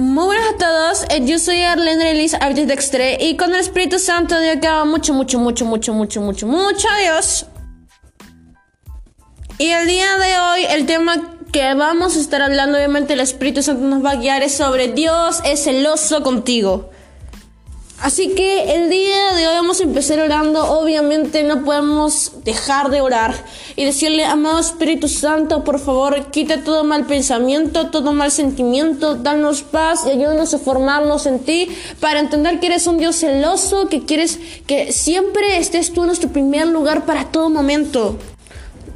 Muy buenas a todos, eh, yo soy Arlene Elise Artis Dextre y con el Espíritu Santo Dios que haga mucho, mucho, mucho, mucho, mucho, mucho, mucho adiós. Y el día de hoy el tema que vamos a estar hablando, obviamente el Espíritu Santo nos va a guiar es sobre Dios es celoso contigo. Así que el día de hoy vamos a empezar orando. Obviamente no podemos dejar de orar y decirle, amado Espíritu Santo, por favor, quita todo mal pensamiento, todo mal sentimiento, danos paz y ayúdanos a formarnos en ti para entender que eres un Dios celoso, que quieres que siempre estés tú en nuestro primer lugar para todo momento.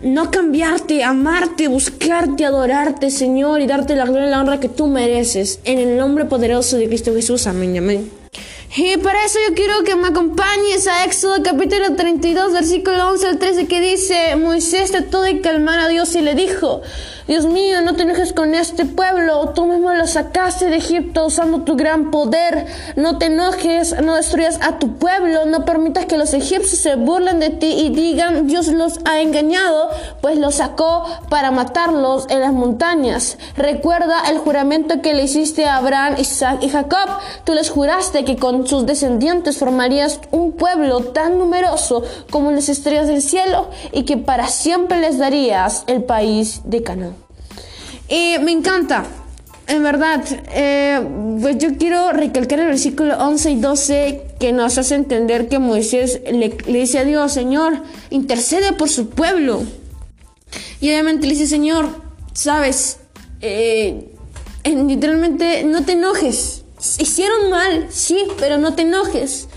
No cambiarte, amarte, buscarte, adorarte, Señor, y darte la gloria y la honra que tú mereces. En el nombre poderoso de Cristo Jesús. Amén, amén. Y para eso yo quiero que me acompañes a Éxodo capítulo 32, versículo 11 al 13, que dice, Moisés trató de calmar a Dios y le dijo, Dios mío, no te enojes con este pueblo, tú mismo lo sacaste de Egipto usando tu gran poder, no te enojes, no destruyas a tu pueblo, no permitas que los egipcios se burlen de ti y digan, Dios los ha engañado, pues los sacó para matarlos en las montañas. Recuerda el juramento que le hiciste a Abraham, Isaac y Jacob, tú les juraste que con sus descendientes formarías un pueblo tan numeroso como las estrellas del cielo y que para siempre les darías el país de Canaán. Y me encanta, en verdad, eh, pues yo quiero recalcar el versículo 11 y 12 que nos hace entender que Moisés le, dice a Dios, Señor, intercede por su pueblo. Y obviamente le dice, Señor, sabes, eh, literalmente no te enojes. Hicieron mal, sí, pero no te enojes.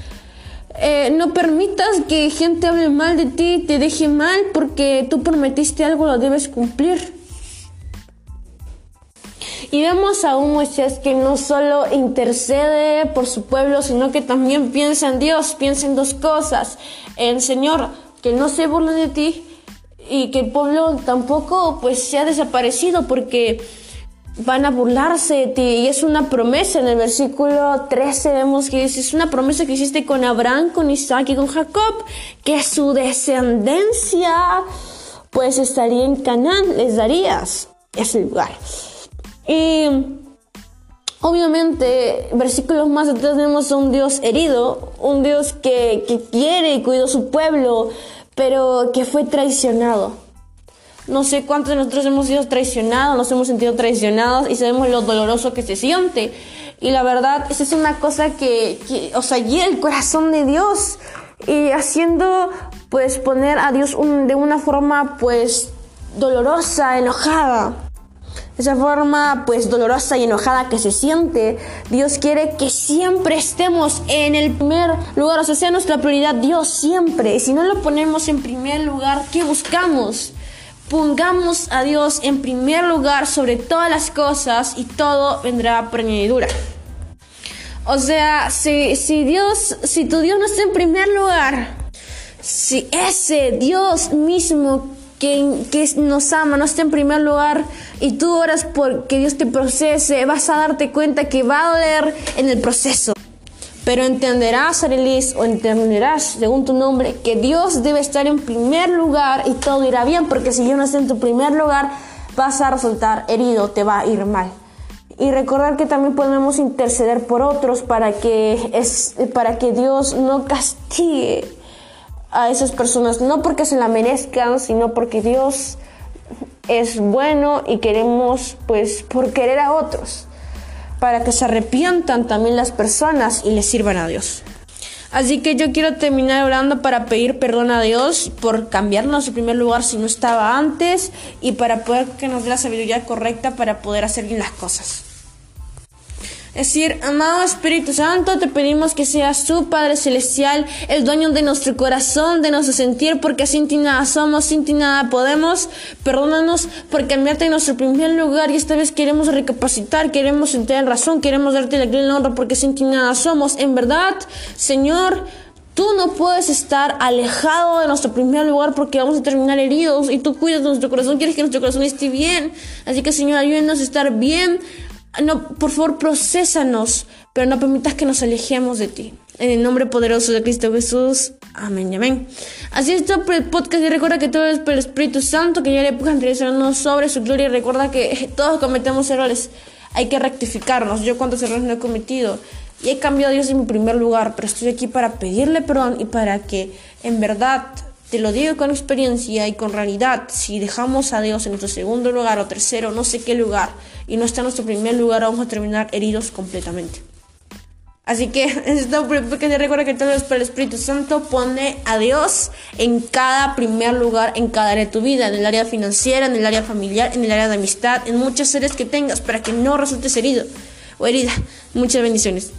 Eh, no permitas que gente hable mal de ti, te deje mal, porque tú prometiste algo, lo debes cumplir. Y vemos a un Moisés que no solo intercede por su pueblo, sino que también piensa en Dios, piensa en dos cosas. En Señor, que no se burle de ti y que el pueblo tampoco pues se desaparecido porque van a burlarse de ti. Y es una promesa. En el versículo 13 vemos que dice, es una promesa que hiciste con Abraham, con Isaac y con Jacob, que su descendencia pues estaría en Canaán, les darías ese lugar. Y obviamente, versículos más atrás tenemos a un Dios herido, un Dios que, que quiere y cuidó su pueblo, pero que fue traicionado. No sé cuántos de nosotros hemos sido traicionados, nos hemos sentido traicionados y sabemos lo doloroso que se siente. Y la verdad, esa es una cosa que, que o sea, el corazón de Dios. Y haciendo, pues, poner a Dios de una forma, pues, dolorosa, enojada esa forma pues dolorosa y enojada que se siente, Dios quiere que siempre estemos en el primer lugar, o sea, sea nuestra prioridad Dios siempre. Y si no lo ponemos en primer lugar, ¿qué buscamos? Pongamos a Dios en primer lugar sobre todas las cosas y todo vendrá por añadidura. O sea, si, si Dios, si tu Dios no está en primer lugar, si ese Dios mismo que, nos ama, no está en primer lugar y tú oras por que Dios te procese, vas a darte cuenta que va a doler en el proceso. Pero entenderás, Arelis, o entenderás, según tu nombre, que Dios debe estar en primer lugar y todo irá bien, porque si yo no estoy en tu primer lugar, vas a resultar herido, te va a ir mal. Y recordar que también podemos interceder por otros para que, es, para que Dios no castigue a esas personas, no porque se la merezcan, sino porque Dios es bueno y queremos, pues, por querer a otros, para que se arrepientan también las personas y les sirvan a Dios. Así que yo quiero terminar orando para pedir perdón a Dios por cambiarnos en primer lugar si no estaba antes y para poder que nos dé la sabiduría correcta para poder hacer bien las cosas. Decir, amado Espíritu Santo, te pedimos que seas tu Padre Celestial, el dueño de nuestro corazón, de nuestro sentir, porque sin ti nada somos, sin ti nada podemos. Perdónanos por cambiarte en nuestro primer lugar y esta vez queremos recapacitar, queremos tener razón, queremos darte la la honra porque sin ti nada somos. En verdad, Señor, Tú no puedes estar alejado de nuestro primer lugar porque vamos a terminar heridos y tú cuidas de nuestro corazón, quieres que nuestro corazón esté bien. Así que Señor, ayúdenos a estar bien no, por favor, procesanos, pero no permitas que nos alejemos de ti. En el nombre poderoso de Cristo Jesús. Amén amén. Así es todo por el podcast. Y recuerda que todo es por el Espíritu Santo, que ya le puedan hablando sobre su gloria. Recuerda que todos cometemos errores. hay que rectificarnos. Yo cuántos errores no he cometido y he cambiado a Dios en mi primer lugar, pero estoy aquí para pedirle perdón y para que en verdad te lo digo con experiencia y con realidad, si dejamos a Dios en nuestro segundo lugar o tercero, no sé qué lugar, y no está en nuestro primer lugar, vamos a terminar heridos completamente. Así que esto porque te recuerda que todo el Espíritu Santo pone a Dios en cada primer lugar, en cada área de tu vida, en el área financiera, en el área familiar, en el área de amistad, en muchas áreas que tengas, para que no resultes herido o herida. Muchas bendiciones.